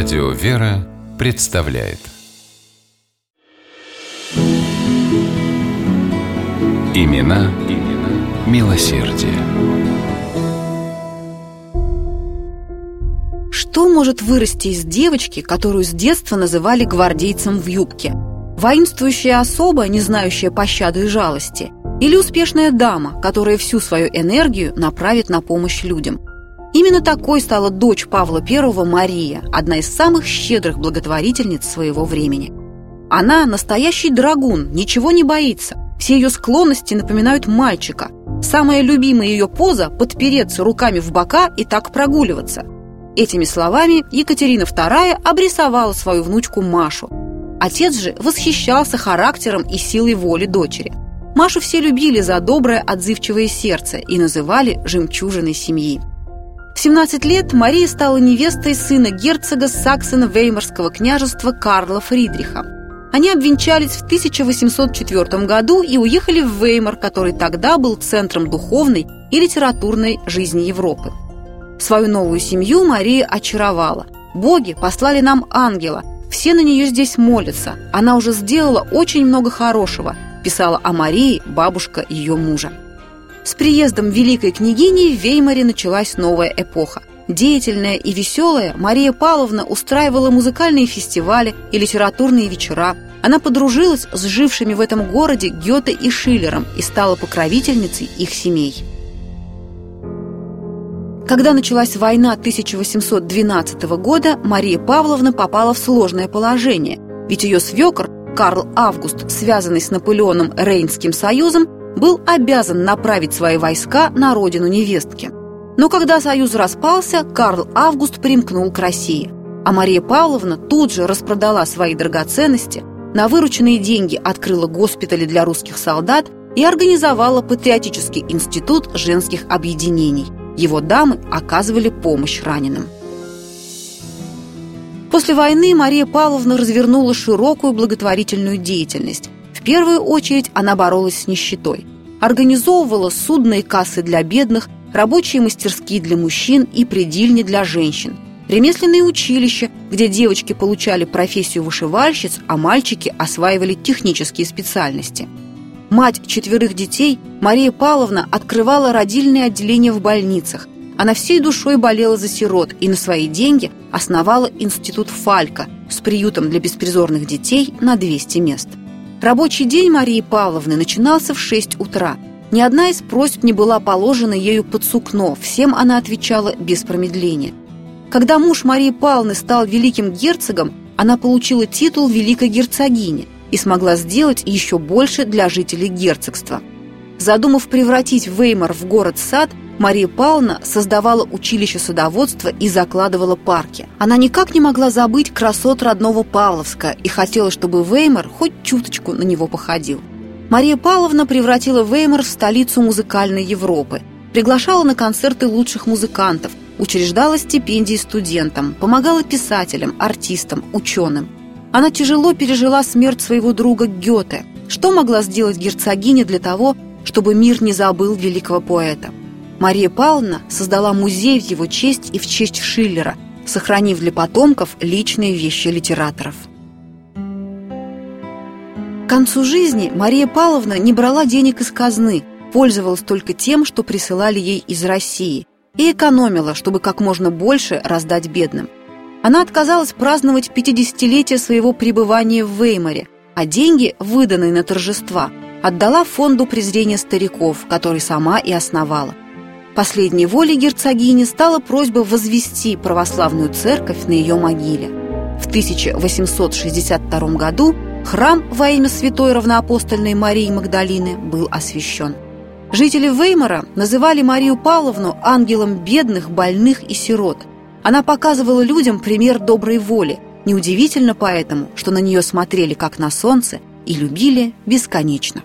Радио «Вера» представляет Имена, имена милосердие. Что может вырасти из девочки, которую с детства называли гвардейцем в юбке? Воинствующая особа, не знающая пощады и жалости? Или успешная дама, которая всю свою энергию направит на помощь людям? Именно такой стала дочь Павла I Мария, одна из самых щедрых благотворительниц своего времени. Она настоящий драгун, ничего не боится. Все ее склонности напоминают мальчика. Самая любимая ее поза – подпереться руками в бока и так прогуливаться. Этими словами Екатерина II обрисовала свою внучку Машу. Отец же восхищался характером и силой воли дочери. Машу все любили за доброе отзывчивое сердце и называли «жемчужиной семьи». В 17 лет Мария стала невестой сына герцога Саксона-Веймарского княжества Карла Фридриха. Они обвенчались в 1804 году и уехали в Веймар, который тогда был центром духовной и литературной жизни Европы. Свою новую семью Мария очаровала. Боги послали нам ангела. Все на нее здесь молятся. Она уже сделала очень много хорошего, писала о Марии бабушка ее мужа. С приездом великой княгини в Веймаре началась новая эпоха. Деятельная и веселая, Мария Павловна устраивала музыкальные фестивали и литературные вечера. Она подружилась с жившими в этом городе Гёте и Шиллером и стала покровительницей их семей. Когда началась война 1812 года, Мария Павловна попала в сложное положение, ведь ее свекор Карл Август, связанный с Наполеоном Рейнским союзом, был обязан направить свои войска на родину невестки. Но когда союз распался, Карл Август примкнул к России. А Мария Павловна тут же распродала свои драгоценности, на вырученные деньги открыла госпитали для русских солдат и организовала Патриотический институт женских объединений. Его дамы оказывали помощь раненым. После войны Мария Павловна развернула широкую благотворительную деятельность, первую очередь она боролась с нищетой. Организовывала судные кассы для бедных, рабочие мастерские для мужчин и предельни для женщин, ремесленные училища, где девочки получали профессию вышивальщиц, а мальчики осваивали технические специальности. Мать четверых детей, Мария Павловна, открывала родильные отделения в больницах. Она всей душой болела за сирот и на свои деньги основала институт Фалька с приютом для беспризорных детей на 200 мест. Рабочий день Марии Павловны начинался в 6 утра. Ни одна из просьб не была положена ею под сукно, всем она отвечала без промедления. Когда муж Марии Павловны стал великим герцогом, она получила титул великой герцогини и смогла сделать еще больше для жителей герцогства. Задумав превратить Веймар в город-сад, Мария Павловна создавала училище садоводства и закладывала парки. Она никак не могла забыть красот родного Павловска и хотела, чтобы Веймар хоть чуточку на него походил. Мария Павловна превратила Веймар в столицу музыкальной Европы, приглашала на концерты лучших музыкантов, учреждала стипендии студентам, помогала писателям, артистам, ученым. Она тяжело пережила смерть своего друга Гёте. Что могла сделать герцогиня для того, чтобы мир не забыл великого поэта? Мария Павловна создала музей в его честь и в честь Шиллера, сохранив для потомков личные вещи литераторов. К концу жизни Мария Павловна не брала денег из казны, пользовалась только тем, что присылали ей из России, и экономила, чтобы как можно больше раздать бедным. Она отказалась праздновать 50-летие своего пребывания в Веймаре, а деньги, выданные на торжества, отдала фонду презрения стариков, который сама и основала – Последней волей герцогини стала просьба возвести православную церковь на ее могиле. В 1862 году храм во имя святой равноапостольной Марии Магдалины был освящен. Жители Веймара называли Марию Павловну ангелом бедных, больных и сирот. Она показывала людям пример доброй воли. Неудивительно поэтому, что на нее смотрели как на солнце и любили бесконечно.